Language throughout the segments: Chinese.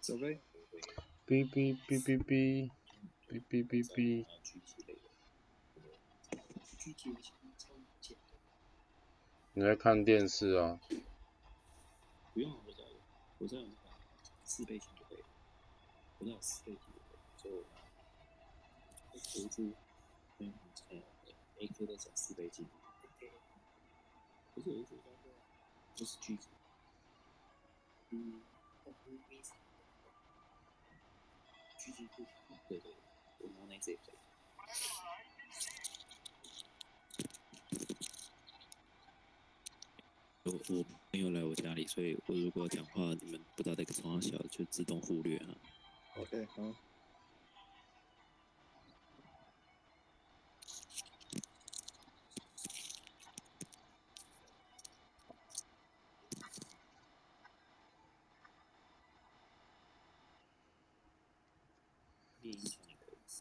走呗。哔哔哔哔哔哔哔哔哔。你在看电视啊？不用，我在，我在那个四倍镜就可以了。我在四倍镜就可以，就辅助嗯呃 A K 在讲四倍镜。不是有一组叫做就是剧组，嗯，对对，我拿那只也可以。我我朋友来我家里，所以我如果讲话你们不知道在从哪小，就自动忽略啊。OK，好。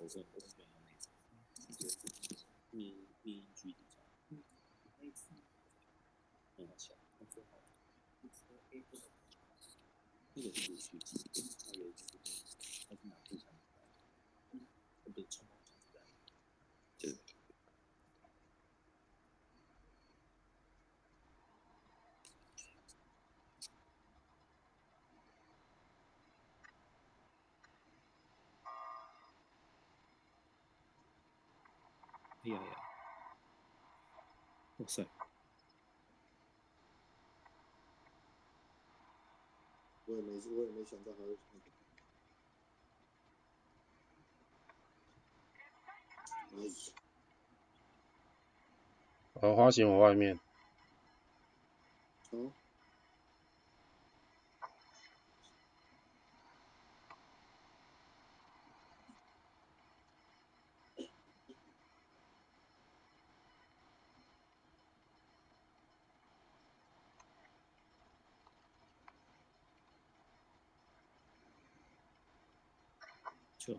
as in 哎呀呀！哇塞！我也没，我也没想到还会那个。哎呀，呃，花型我外面，好，就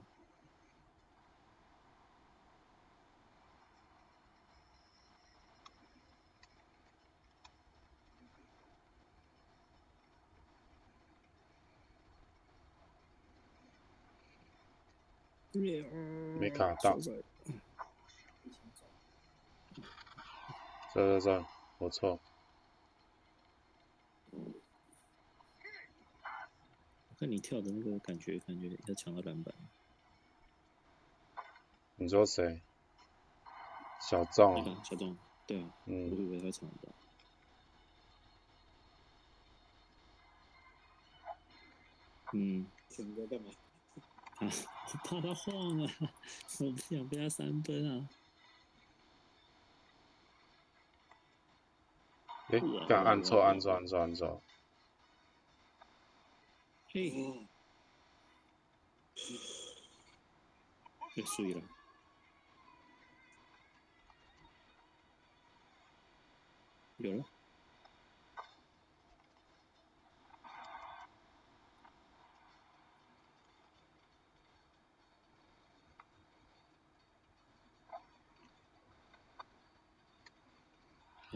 没卡到这这这，我错。我看你跳的那个感觉，感觉要抢到篮板。你说谁？小赵那，个小赵，对啊，我嗯，以为他抢不到。嗯，想在干嘛？啊，我怕他晃啊，我不想被他三分啊。诶，刚按错按错按错按错，嘿，哦，又碎了。有了，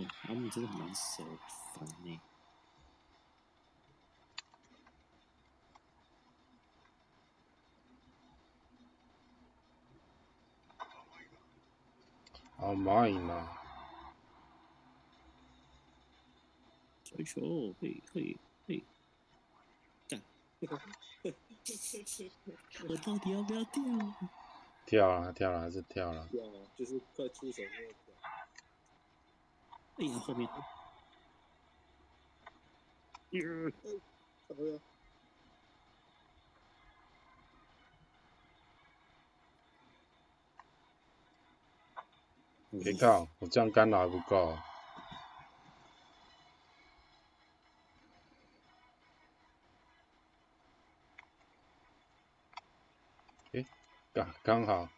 哦，阿木真的蛮熟，烦呢、好慢呢。追求，嘿嘿嘿，干！我到底要不要跳？跳了跳了还是跳了，要啊，就是快出手那个。哎呀，后面，呃好呀，别看，我这样干扰还不够。诶，刚刚好，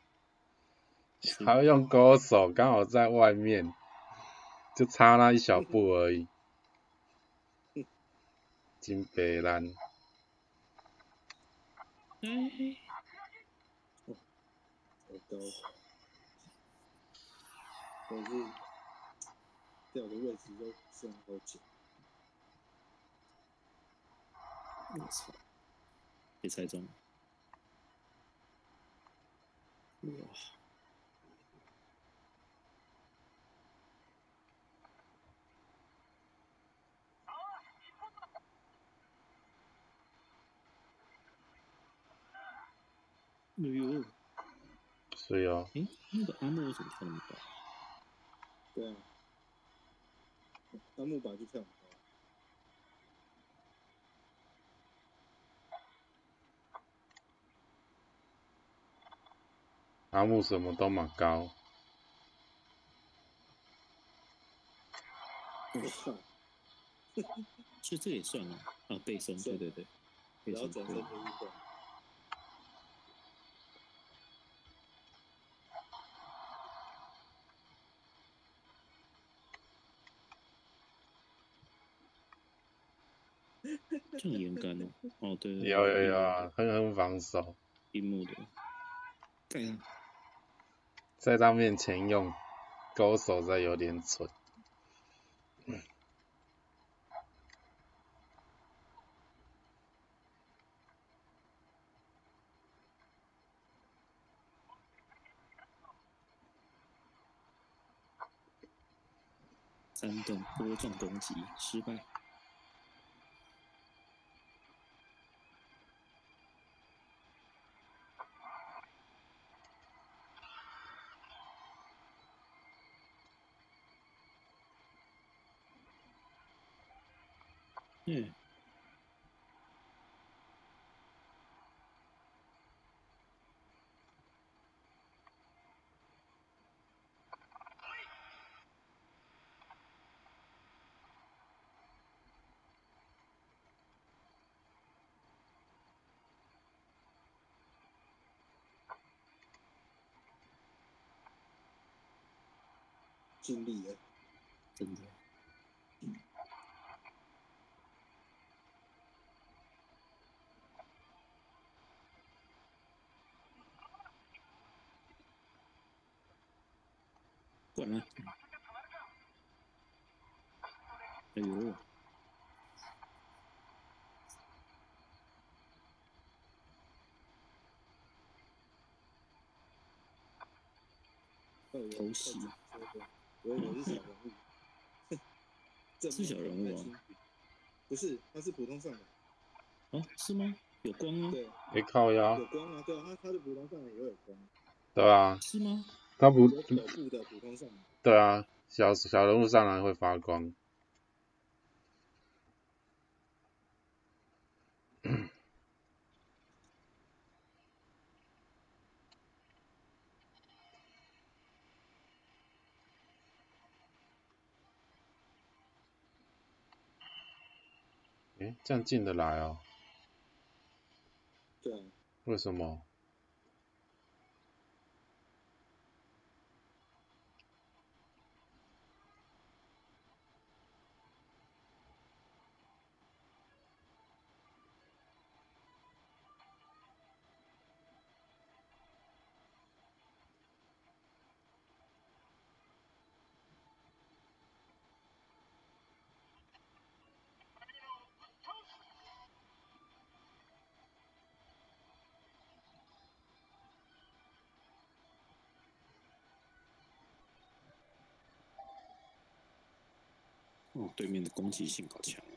还要用勾手，刚好在外面，就差那一小步而已。金北兰，哎，好高。但是掉的位置都算好紧。我操！也猜中了。哇！哎呦，所以啊，诶，那个阿木为什么跳那么高？对啊，阿木本来就跳很高，阿木什么都蛮高，我操！所以这个也算啊，啊，背身，对算对对，背然后身可以转身的运动，这样严格哦。哦，对对对，有有有很很防守，樱木的，盖他，在他面前用勾手在有点蠢。三段波状攻击失败。嗯，尽力了。真的。管了。哎呦，偷袭我以为是小人物，这是小人物啊不是，他是普通上的，啊，是吗？有光啊？对，没，靠呀有，光啊，对啊，他他的普通上人也会有光，对啊，是吗？他不，有手部的普通上人，对啊，小小人物上来会发光。这样进得来哦？对啊，为什么？对面的攻击性好强。啊！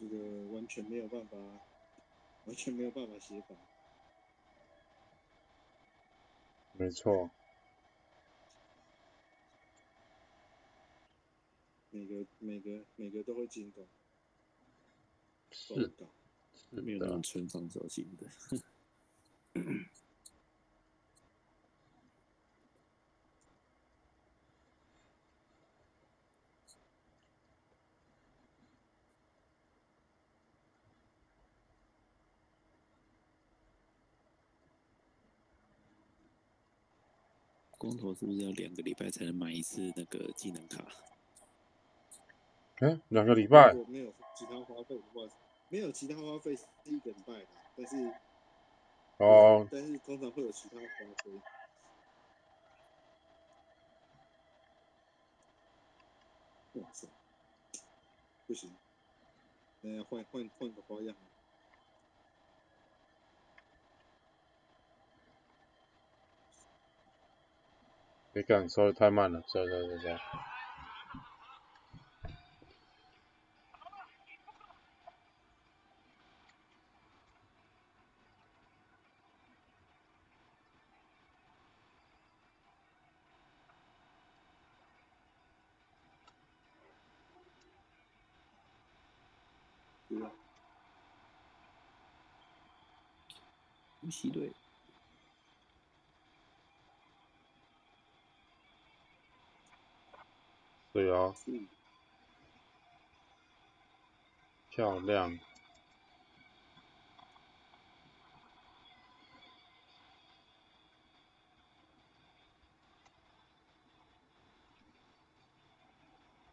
这个完全没有办法，完全没有办法协防，没错，每个每个每个都会进攻，是不好搞是没有那么的，纯防守型的。光头是不是要两个礼拜才能买一次那个技能卡？诶，两个礼拜我，没有其他花费的话，没有其他花费是一个礼拜的，但是哦，但是通常会有其他花费。哇塞，不行，呃，换换换个花样。别干，收的太慢了，收收收收。对啊，无锡队，对啊，嗯漂亮。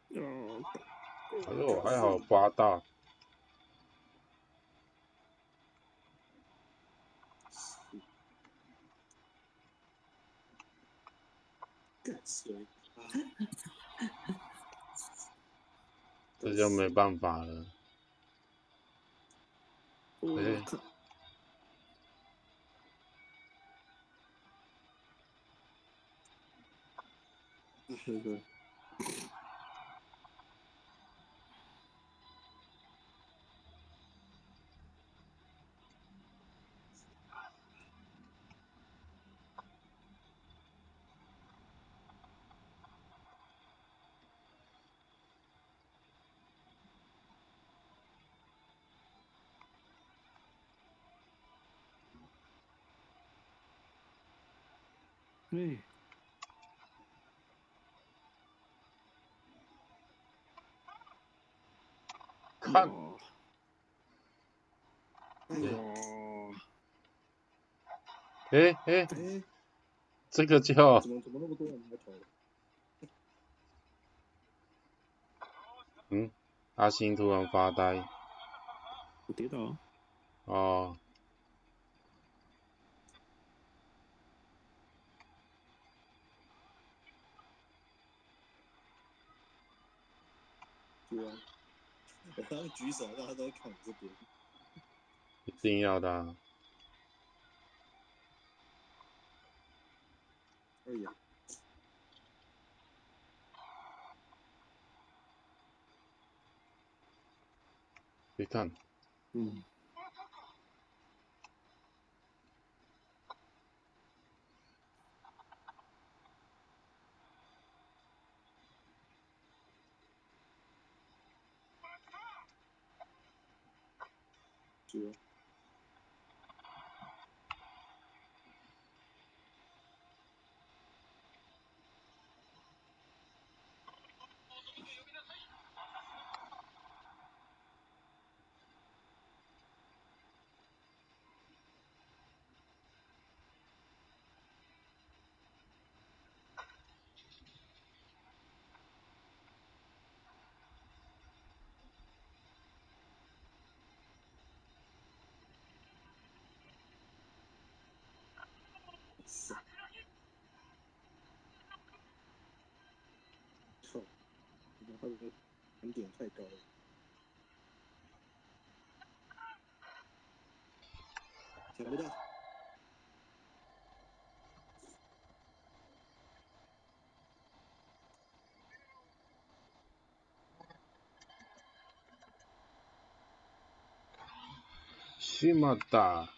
哦，哎呦，还好八大？这就没办法了。我哎靠，啊，看，哇哎哎。哎，哎，这个叫怎么怎么那么多人来投？嗯，阿星突然发呆。我跌倒。了，哦，对啊，我刚刚举手，大家都在看我这边。一定要的啊、哎呀，你看，嗯，是他的盘点太高了。抢不到，西马达，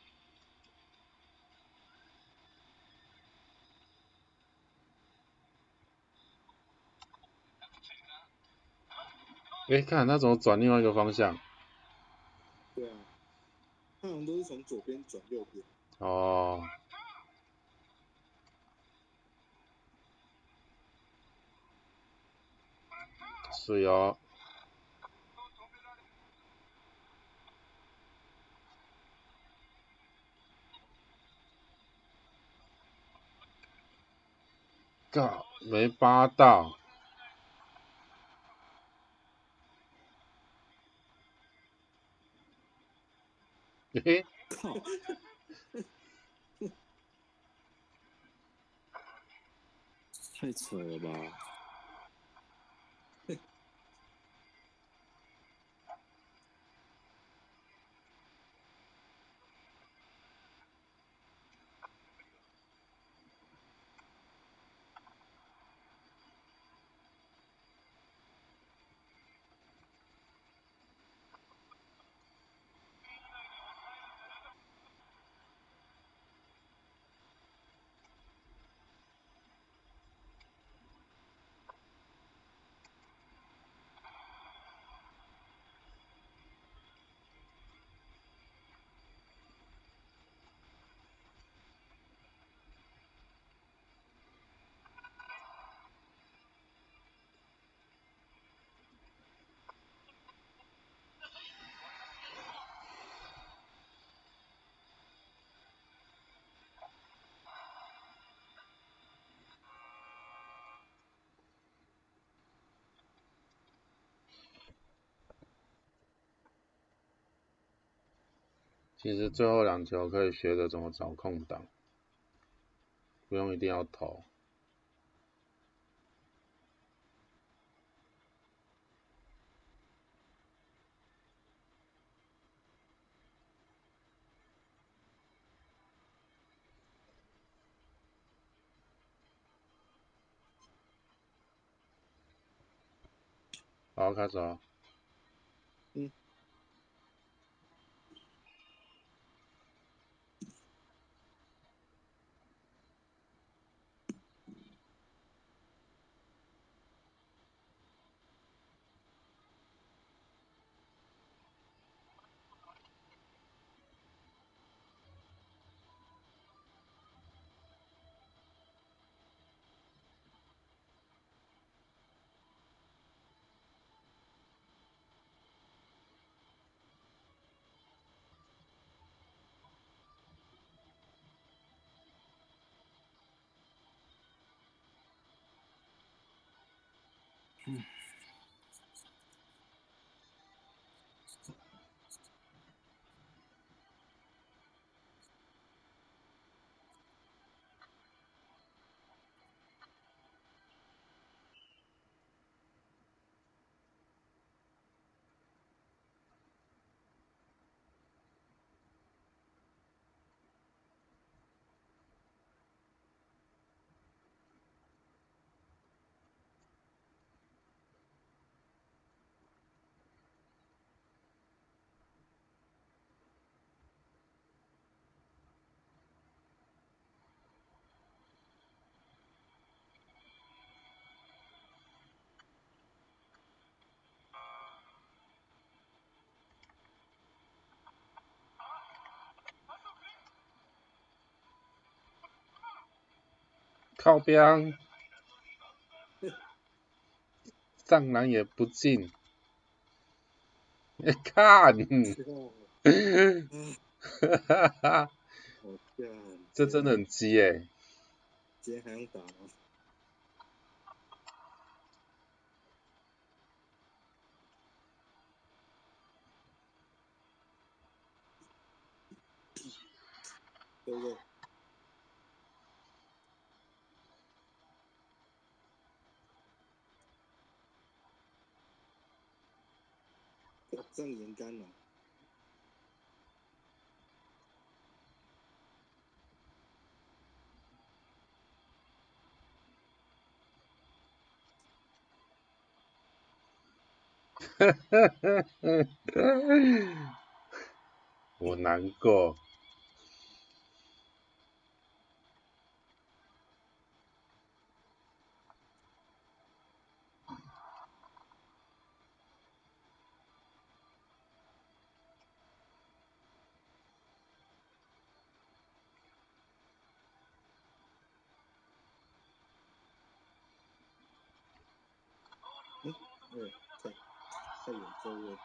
哎，看他怎么转另外一个方向？对啊，他好像都是从左边转右边。哦，是哦，靠，没扒到，嘿嘿，靠，太扯了吧！其实最后两球可以学着怎么找空档，不用一定要投。好，开始啊。嗯。嗯。靠边，上篮也不进，你看，哈哈哈，这真的很鸡哎，今天还用打吗？对不对？这样严干了。我难过。对，太太远周围。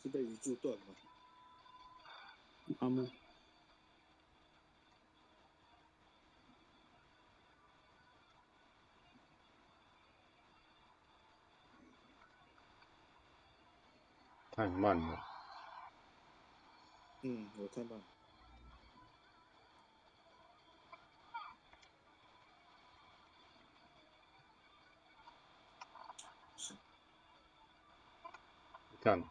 是被鱼柱断吗？他们太慢了。嗯，我太慢。看，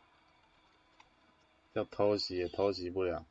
要偷袭也偷袭不了。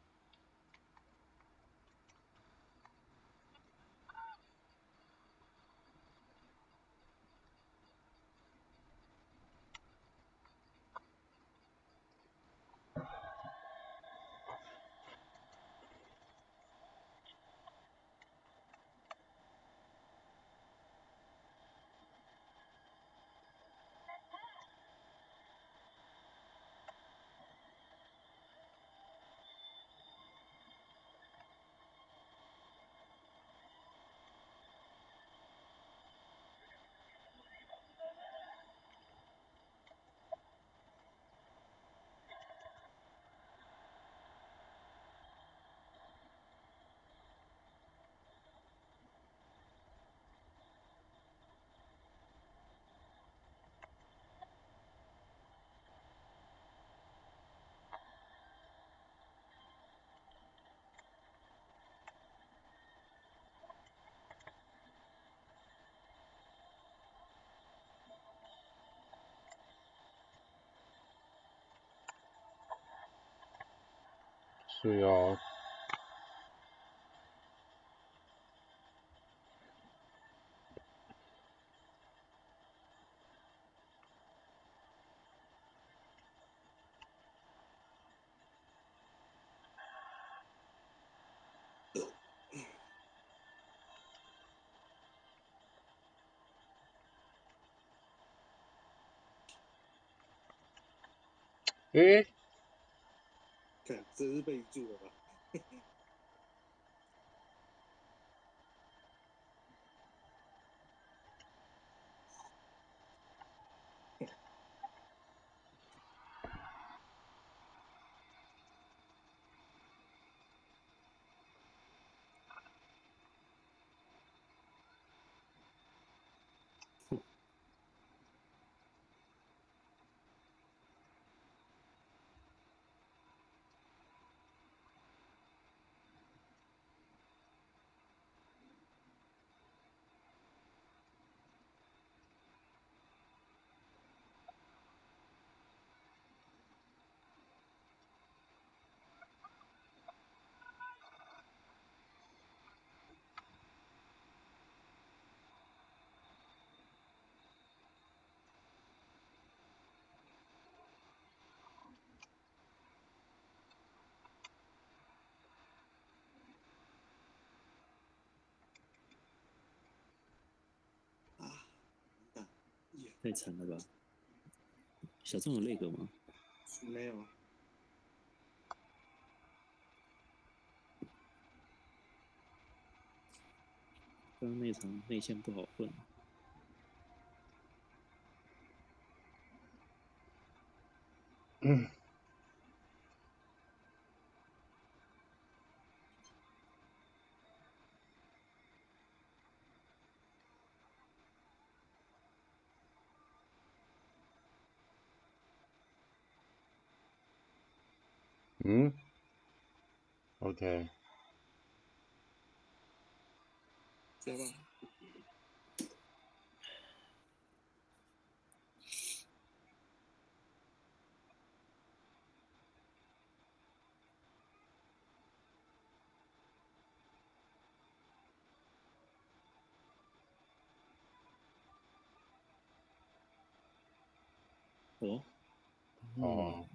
是哦。诶，看，这是备注了吧？太惨了吧？小郑有那个吗？没有，刚刚那场内线不好混，嗯，嗯，OK，加吧。哦，哦，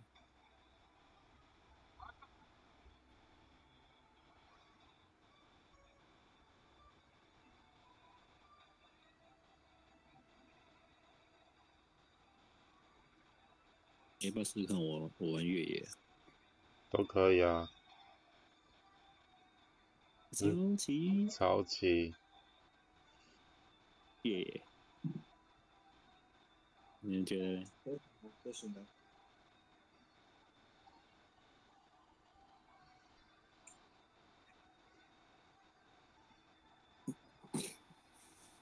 要不要试试看我我玩越野？都可以啊，超级超级，越野，你们觉得嘞？都都行的。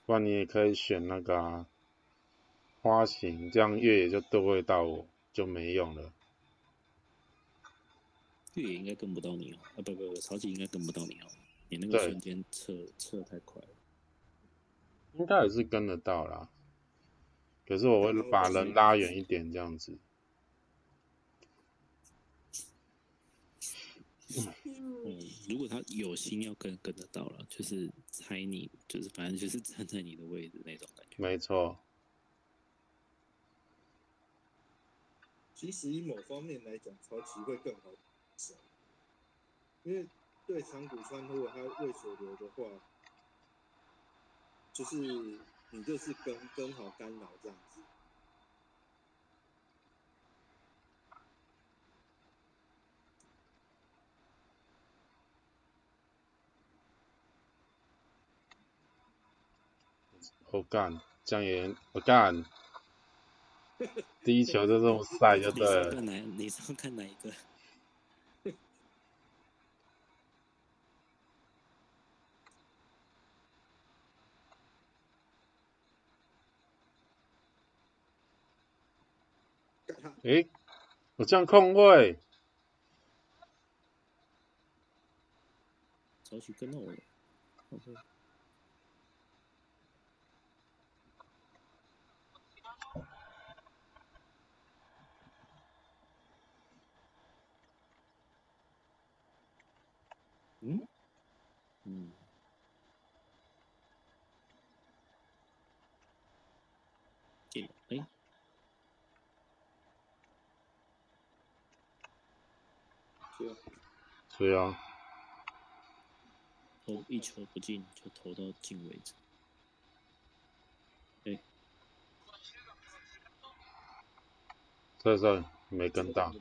不然你也可以选那个啊，花型，这样越野就对位到我，就没用了。越野应该跟不到你哦，啊不不不，超级应该跟不到你哦，你那个对瞬间撤撤太快了。应该也是跟得到啦，可是我会把人拉远一点，这样子。嗯，如果他有心要跟跟得到了，就是猜你，就是反正就是站在你的位置那种感觉。没错，其实以某方面来讲，超级会更好，因为对长谷川如果他为所留的话，就是你就是跟跟好干扰这样子。好干，这样也我干，第一球就这么晒就你对了。你是要看哪一个？诶，我这样空位，超级跟到我了。OK，嗯，进哎，对啊，对啊，投一球不进就投到进为止。哎，在这没跟到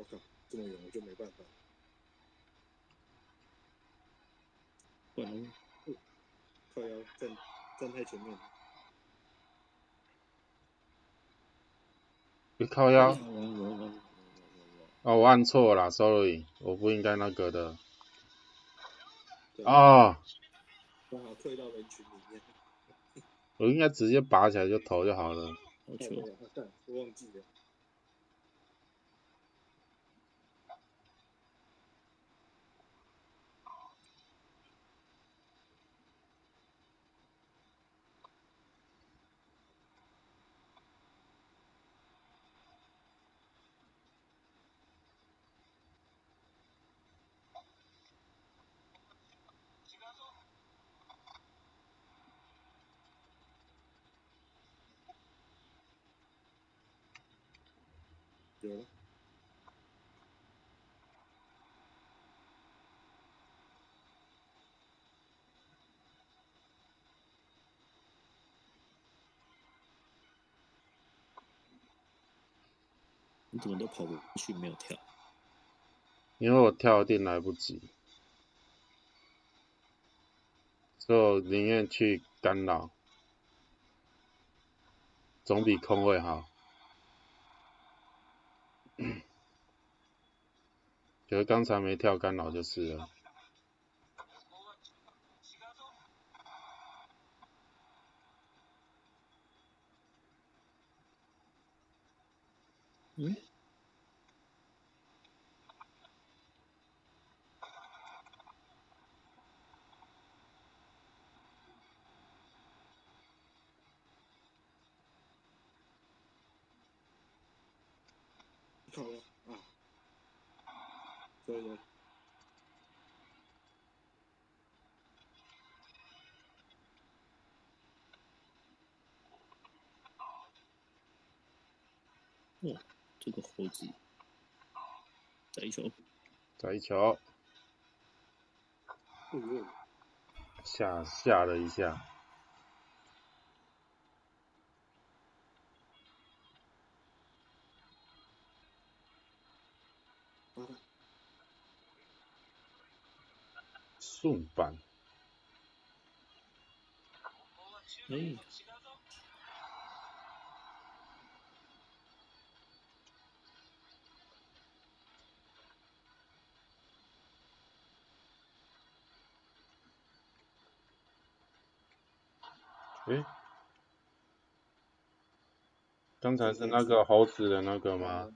我，靠，这么远我就没办法。不能靠腰站站太前面了，你靠腰我我我我我我哦，我按错了，sorry，我不应该那个的对，哦，刚好退到人群里面。我应该直接拔起来就投就好了。好球靠背！啊，干，我忘记了。有了，你怎么都跑不过去，没有跳？因为我跳一定来不及，所以我宁愿去干扰，总比空位好。可是刚才没跳干扰就是了。嗯？靠腰啊！对对，哇，这个猴子，再一球，再一球，吓吓了一下，八大，顺板，哎，诶，刚才是那个猴子的那个吗？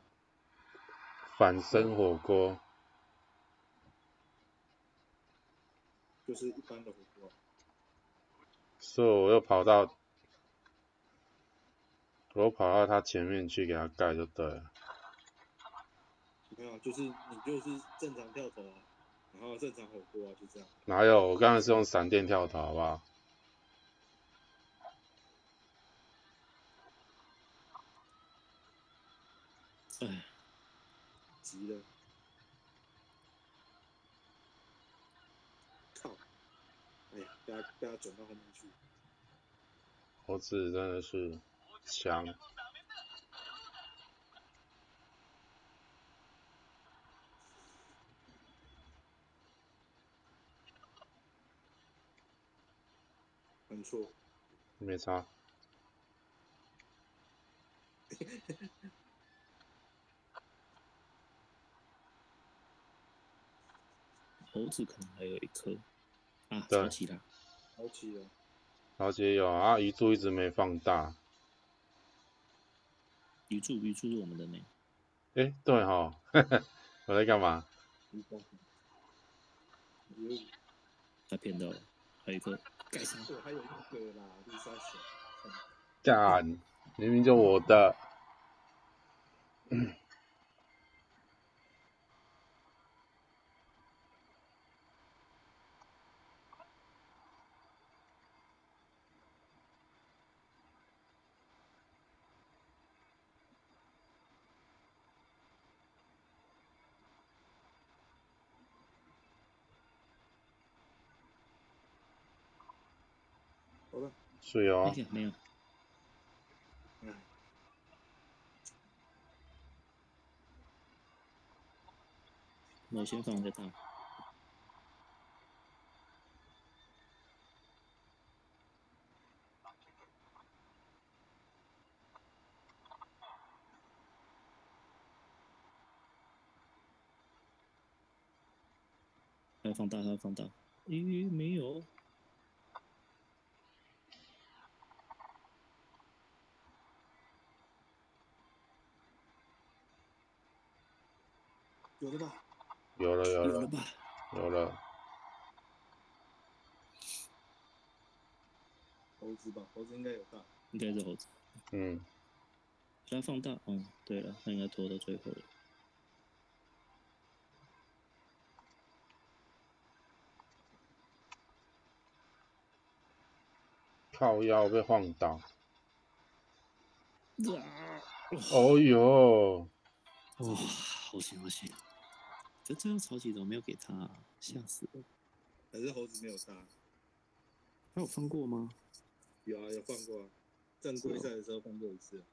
反身火锅，就是一般的火锅。所以我又跑到，我又跑到他前面去给他盖就对了。没有，就是你就是正常跳投啊，然后正常火锅啊，就这样。哪有？我刚才是用闪电跳投，好不好？哎，急了。靠！哎呀，被他被他转到后面去。猴子真的是强，很错，没差。猴子可能还有一颗啊，对超起啦，好起了。然后也有啊，鱼柱一直没放大。鱼柱鱼柱是我们的呢，诶，对哈，我在干嘛？一般。有，他骗到了，还有一颗盖上，我还有一个啦，绿沙小。干，明明就我的。是哦哎，呀，没有，哎，我先放再大。还要放大，还要放大。咦，没有，有了吧？有了有了有了吧？有了，猴子吧，猴子应该有大。应该是猴子。嗯，把它放大。嗯，对了，它应该拖到最后了。靠腰被晃倒。啊！哦哟，哇，好险好险！这最后超级怎么没有给他、啊？吓死了！还是猴子没有杀？他有放过吗？有啊，有放过啊。正规赛的时候放过一次，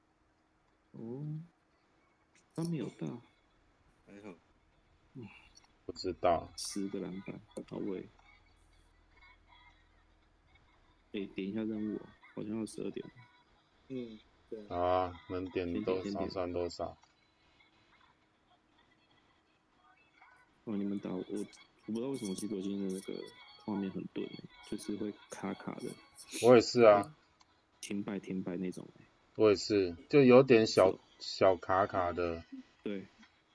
哦，他没有到，还好。嗯不知道，十个篮板，好喂。哎、点一下任务、哦，好像要十二点了。嗯，对啊，能点多少算多少。哦，你们打我，我不知道为什么其实我今天的那个画面很钝、欸，就是会卡卡的，我也是啊，停摆停摆那种、欸。我也是，就有点小小卡卡的。对，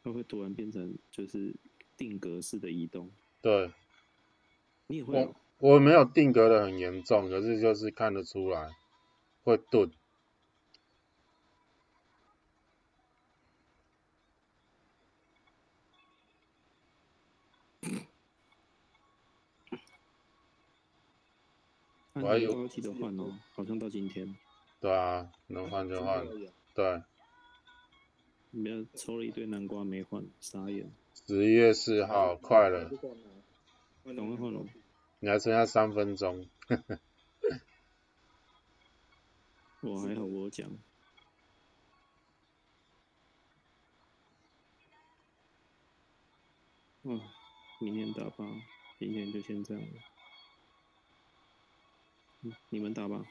它会突然变成就是定格式的移动。对，你也会、哦？我没有定格的很严重，可是就是看得出来会顿。我还有高记得换哦，好像到今天，对啊，能换就换对，没有抽了一堆南瓜没换，傻眼。十一月四号，快了，不管了，换赶快换了你还剩下三分钟。我还好，我讲。嗯，明天打吧，今天就先这样了。嗯，你们打吧。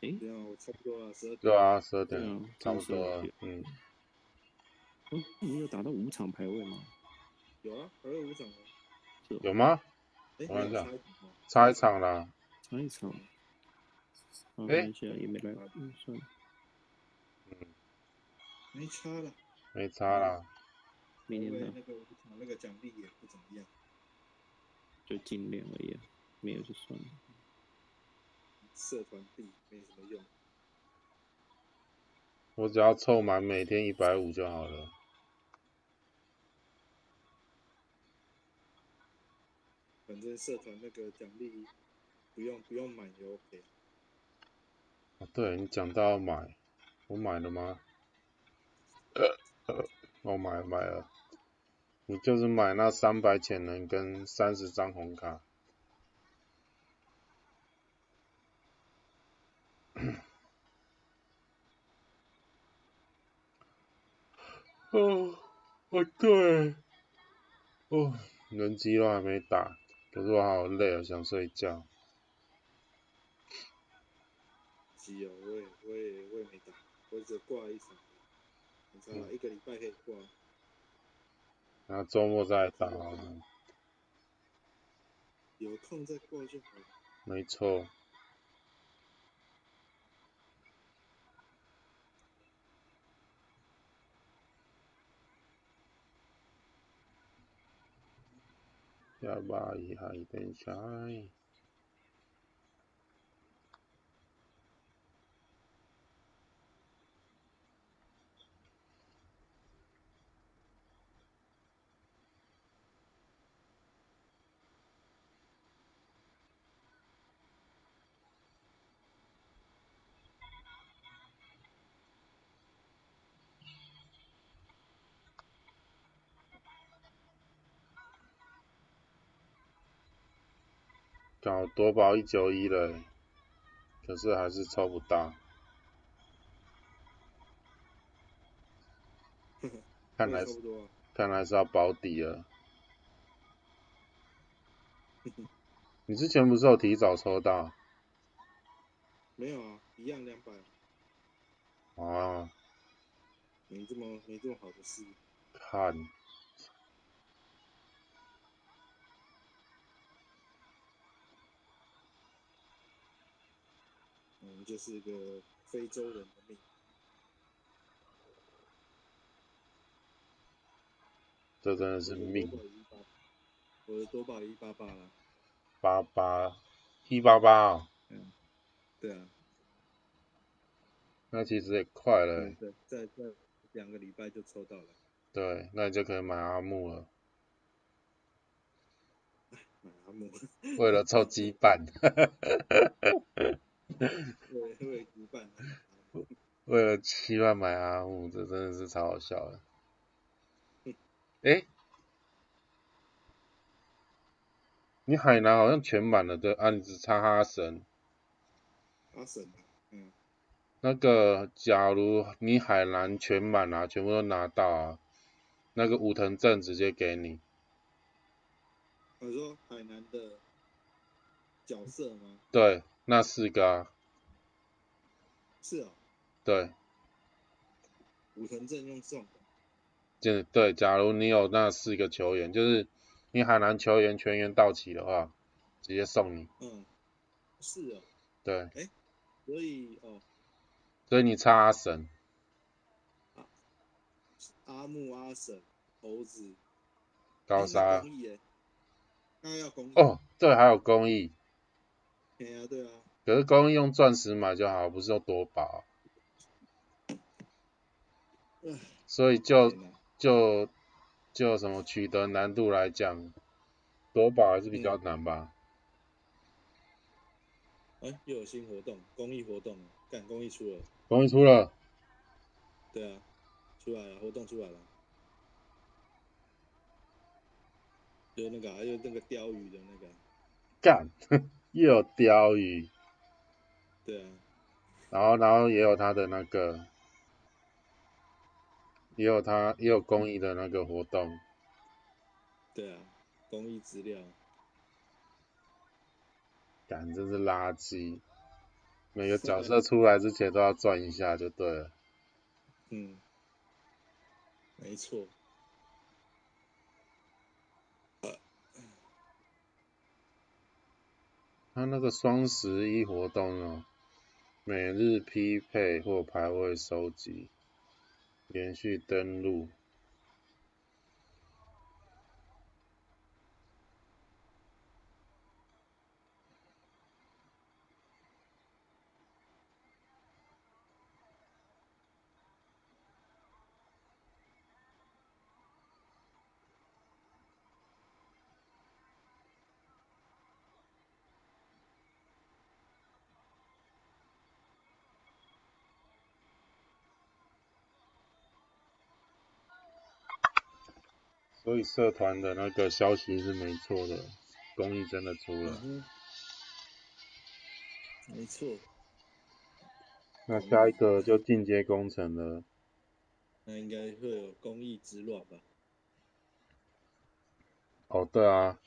哎，对啊我差不多了，十二点。对啊，十二点啊，差不多了12点。嗯，哦，你有打到五场排位吗？有啊，还有五场有吗？哎，我看一下差一场吗差一场啦。差一场。好，诶看一下也没来，嗯，算了，没差了。没差啦。因为明天的那个五场那个奖励也不怎么样，就尽量而已啊，没有就算了。社团币没什么用。我只要凑满每天一百五就好了。反正社团那个奖励不用不用买也 OK。啊，对你讲到要买，我买了吗？我买了买了，你就是买那三百潜能跟三十张红卡。哦，哦对，哦，人机都还没打，可是我好累啊，想睡觉。机哦，我也我也我也没打，我只挂一场，没差啦，一个礼拜可以挂。然后周末再打好了。有空再过就好。没错。要把一下一搞夺宝一九一了，可是还是抽不到。看来差不多啊。看来是要保底了。你之前不是有提早抽到？没有啊，一样两百，啊，没这么没这么好的事。看，嗯，就是个非洲人的命。这真的是命。我的多宝一八八了。八八一八八哦，嗯，对啊，那其实也快了欸。对，在在两个礼拜就抽到了。对，那你就可以买阿木了。买阿木，为了凑羁绊，为为羁绊。为了七万买阿木，这真的是超好笑的。诶，你海南好像全满了对，啊，你只差哈神。哈神啊，嗯，那个，假如你海南全满啊，全部都拿到啊，那个武藤镇直接给你。我说海南的角色吗？对，那四个啊，是哦，对，五藤镇用送就是对，假如你有那四个球员，就是你海南球员全员到齐的话，直接送你。嗯，是哦，对，所以哦，所以你差阿神，阿木、阿神、猴子、高沙那要公益。哦，对，还有公益，对啊，对啊，可是公益用钻石买就好，不是用多宝，唉所以就就就什么取得难度来讲，夺宝还是比较难吧。哎，又有新活动，公益活动，干公益出了，公益出了，对啊，出来了，活动出来了，就那个、啊，就那个钓鱼的那个，干，又有钓鱼，对啊，然后然后也有他的那个，也有他也有公益的那个活动，对啊，公益资料，感真是垃圾。每个角色出来之前都要转一下就对了。嗯，没错，他那个双十一活动哦，每日匹配或排位收集，连续登录。所以社团的那个消息是没错的，公益真的出了。嗯，没错，那下一个就进阶工程了。那应该会有公益之乱吧？哦，对啊，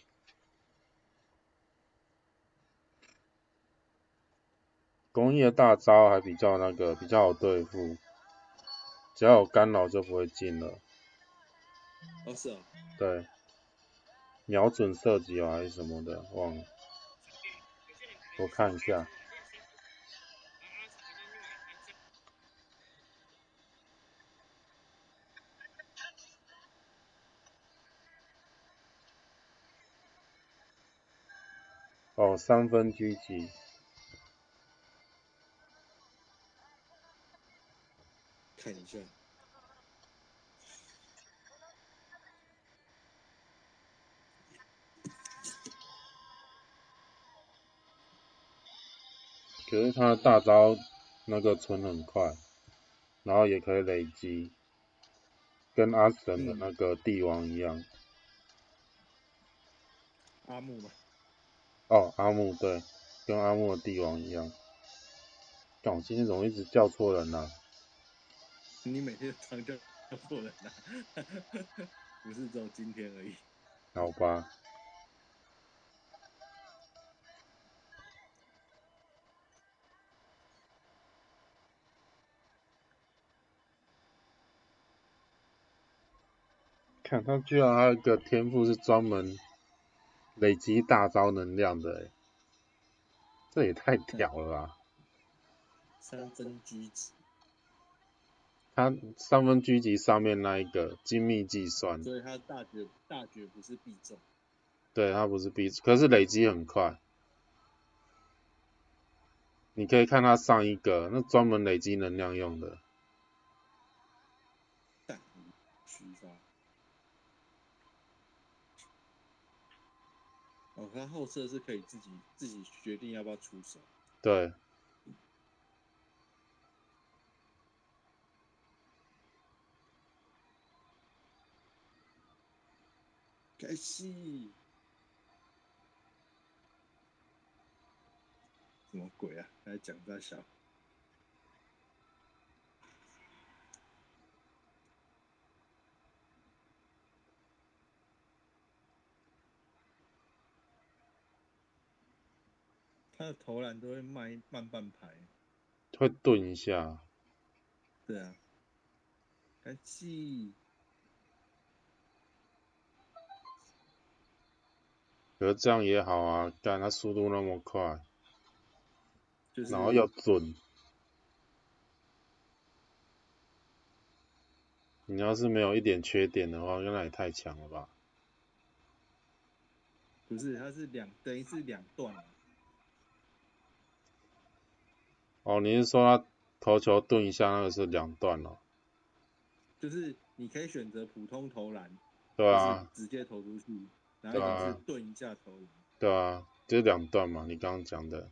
公益的大招还比较那个比较好对付，只要有干扰就不会进了。哦，是啊，对，瞄准射击哦还是什么的，忘了。我看一下。哦，三分狙击，看一下，可是他的大招那个存很快，然后也可以累积，跟阿神的那个帝王一样。阿木吗，哦，阿木对，跟阿木的帝王一样。但我今天怎么一直叫错人呢、你每天常叫叫错人啊，不是只有今天而已。好吧。看他居然还有一个天赋是专门累积大招能量的，诶，这也太屌了吧！三分狙击，他三分狙击上面那一个精密计算，所以他大绝大绝不是必中。对，他不是必中，可是累积很快。你可以看他上一个，那专门累积能量用的。哦，他后撤是可以自己自己决定要不要出手。对，开戏。什么鬼啊？还讲在小。他的投篮都会慢慢半拍。会顿一下。对啊。开戏。可是这样也好啊，但他速度那么快，就是然后要准。你要是没有一点缺点的话，那也太强了吧？不是，它是两等于是两段啊。哦，你是说他投球顿一下那个是两段哦？就是你可以选择普通投篮，对啊，直接投出去，然后一种是顿一下投篮。对啊，就是两段嘛，你刚刚讲的。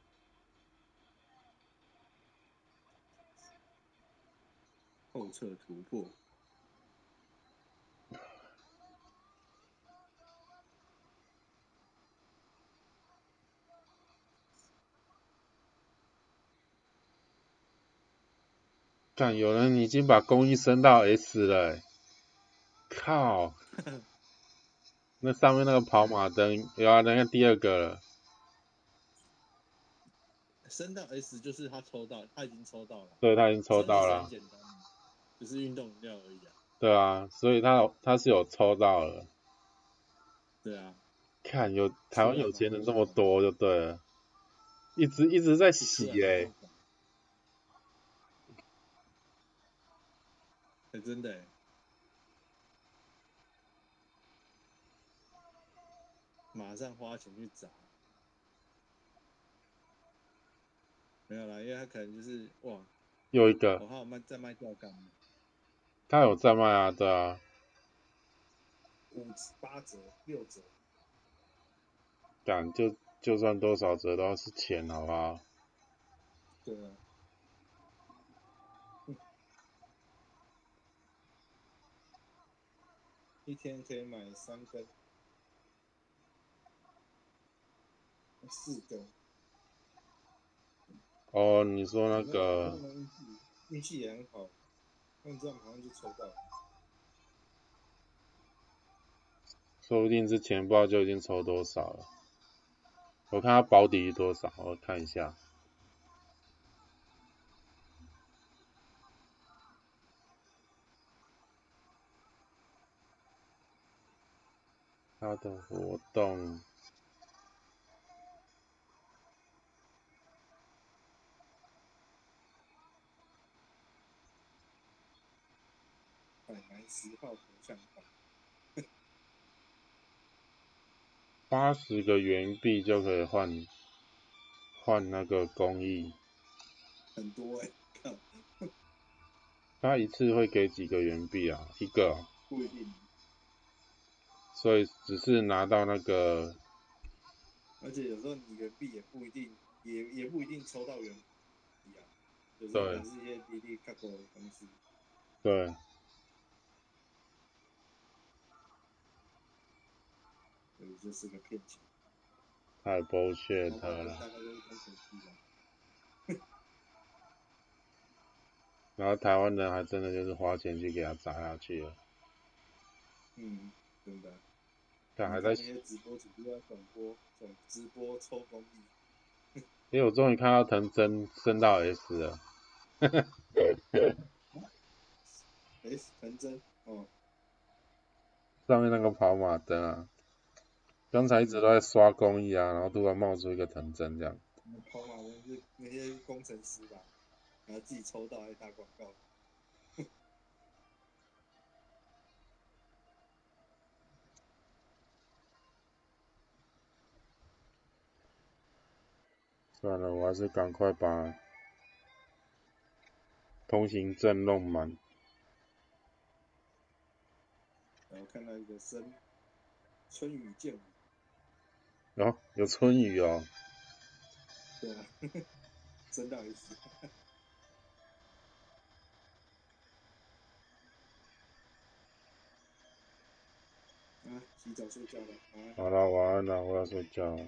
后撤突破，干，有人已经把公益升到 S 了欸，靠！那上面那个跑马灯，有啊，那个第二个了。升到 S 就是他抽到，他已经抽到了。对，他已经抽到了升 S 很。简单，只是运动饮料而已啊。对啊，所以他他是有抽到了。对啊，看有台湾有钱人这么多就对了，一直一直在洗是啊欸，哎、真的、欸，马上花钱去砸。没有啦，因为他可能就是哇，又一个我还有卖在卖钓竿，他有在卖啊，对啊，五八折六折，敢就就算多少折都是钱，好不好？对啊。一天可以买三根，四根。哦，你说那个运气运气也很好，他们这样好像就抽到了。说不定之前不知道就已经抽多少了。我看他保底是多少，我看一下。他的活动，百南十号头像版，八十个元币就可以换换那个工艺。很多哎、靠，他一次会给几个元币啊？一个哦、不一定。所以只是拿到那个而且有时候你原币也不一定，也也不一定抽到原币啊，有时候可对能是一些滴滴卡口的东西。对，所以，就是个骗局。太 bullshit 跑马灯了。然后台湾人还真的就是花钱去给他砸下去了，嗯，真的。但还在那些直播主都在转播，转直播抽公益。因为我终于看到藤真升到 S 了，S 藤真哦，上面那个跑马灯啊，刚才一直都在刷公益啊，然后突然冒出一个藤真这样，跑马灯是那些工程师吧，然后自己抽到还打广告。算了，我还是赶快把通行证弄满。然后看到一个生春雨剑舞，然、后有春雨哦，对啊，真到意思。啊，洗澡睡觉了，啊，好了，晚安了，我要睡觉了。